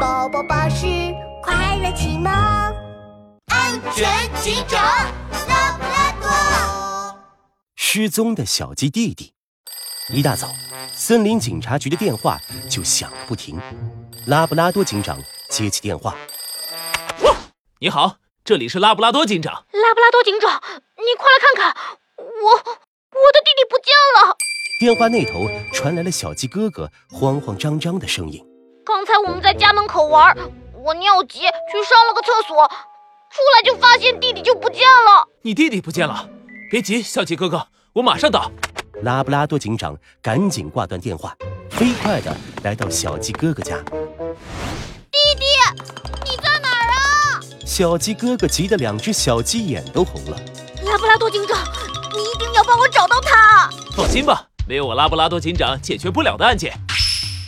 宝宝巴士快乐启蒙，安全警长拉布拉多。失踪的小鸡弟弟。一大早，森林警察局的电话就响个不停。拉布拉多警长接起电话：“你好，这里是拉布拉多警长。拉布拉多警长，你快来看看，我我的弟弟不见了。”电话那头传来了小鸡哥哥慌慌张张的声音。刚才我们在家门口玩，我尿急去上了个厕所，出来就发现弟弟就不见了。你弟弟不见了？别急，小鸡哥哥，我马上到。拉布拉多警长赶紧挂断电话，飞快的来到小鸡哥哥家。弟弟，你在哪儿啊？小鸡哥哥急得两只小鸡眼都红了。拉布拉多警长，你一定要帮我找到他。放心吧，没有我拉布拉多警长解决不了的案件。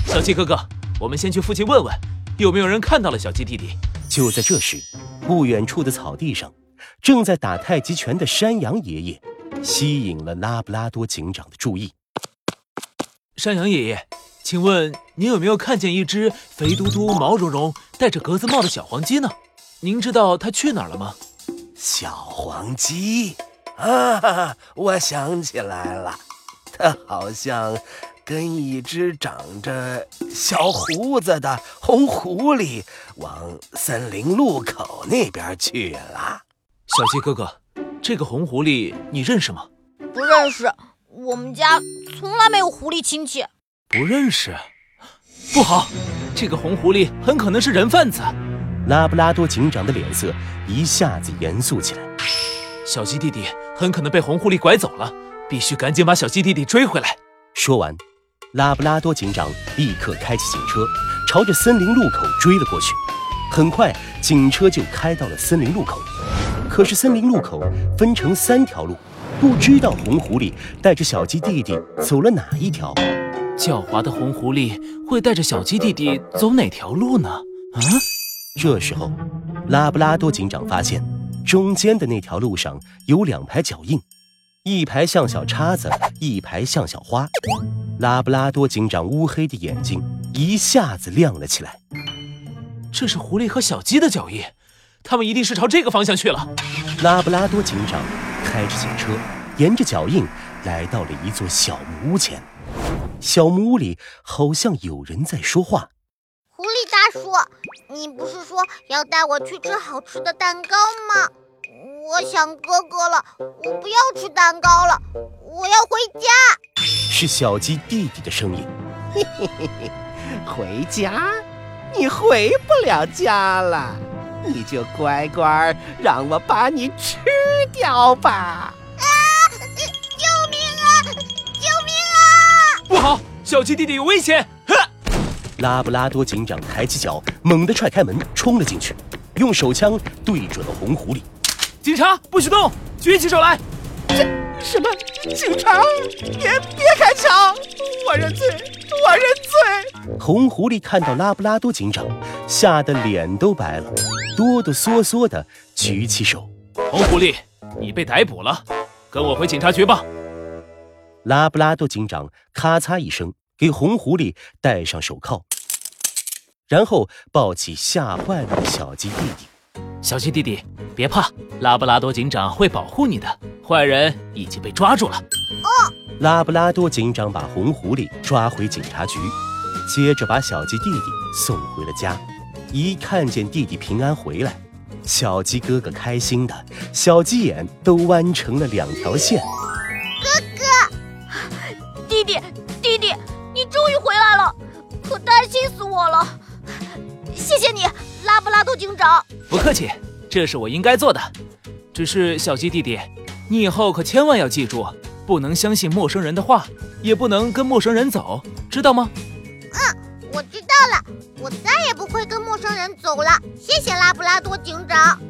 小鸡哥哥。我们先去附近问问，有没有人看到了小鸡弟弟。就在这时，不远处的草地上，正在打太极拳的山羊爷爷吸引了拉布拉多警长的注意。山羊爷爷，请问您有没有看见一只肥嘟嘟、毛茸茸、戴着格子帽的小黄鸡呢？您知道它去哪儿了吗？小黄鸡啊，我想起来了，它好像……跟一只长着小胡子的红狐狸往森林路口那边去了。小鸡哥哥，这个红狐狸你认识吗？不认识，我们家从来没有狐狸亲戚。不认识？不好，这个红狐狸很可能是人贩子。拉布拉多警长的脸色一下子严肃起来。小鸡弟弟很可能被红狐狸拐走了，必须赶紧把小鸡弟弟追回来。说完。拉布拉多警长立刻开启警车，朝着森林路口追了过去。很快，警车就开到了森林路口。可是，森林路口分成三条路，不知道红狐狸带着小鸡弟弟走了哪一条。狡猾的红狐狸会带着小鸡弟弟走哪条路呢？啊！这时候，拉布拉多警长发现，中间的那条路上有两排脚印，一排像小叉子，一排像小花。拉布拉多警长乌黑的眼睛一下子亮了起来。这是狐狸和小鸡的脚印，他们一定是朝这个方向去了。拉布拉多警长开着警车，沿着脚印来到了一座小木屋前。小木屋里好像有人在说话。狐狸大叔，你不是说要带我去吃好吃的蛋糕吗？我想哥哥了，我不要吃蛋糕了，我要回家。是小鸡弟弟的声音。嘿嘿嘿嘿，回家？你回不了家了，你就乖乖让我把你吃掉吧！啊！救命啊！救命啊！不好，小鸡弟弟有危险！呵！拉布拉多警长抬起脚，猛地踹开门，冲了进去，用手枪对准了红狐狸。警察不许动，举起手来！这什么？警察，别别开枪！我认罪，我认罪！红狐狸看到拉布拉多警长，吓得脸都白了，哆哆嗦嗦的举起手。红狐狸，你被逮捕了，跟我回警察局吧。拉布拉多警长咔嚓一声给红狐狸戴上手铐，然后抱起吓坏了的小鸡弟弟。小鸡弟弟，别怕，拉布拉多警长会保护你的。坏人已经被抓住了。哦，拉布拉多警长把红狐狸抓回警察局，接着把小鸡弟弟送回了家。一看见弟弟平安回来，小鸡哥哥开心的小鸡眼都弯成了两条线。哥哥，弟弟，弟弟，你终于回来了，可担心死我了。谢谢你，拉布拉多警长。不客气，这是我应该做的。只是小鸡弟弟，你以后可千万要记住，不能相信陌生人的话，也不能跟陌生人走，知道吗？嗯，我知道了，我再也不会跟陌生人走了。谢谢拉布拉多警长。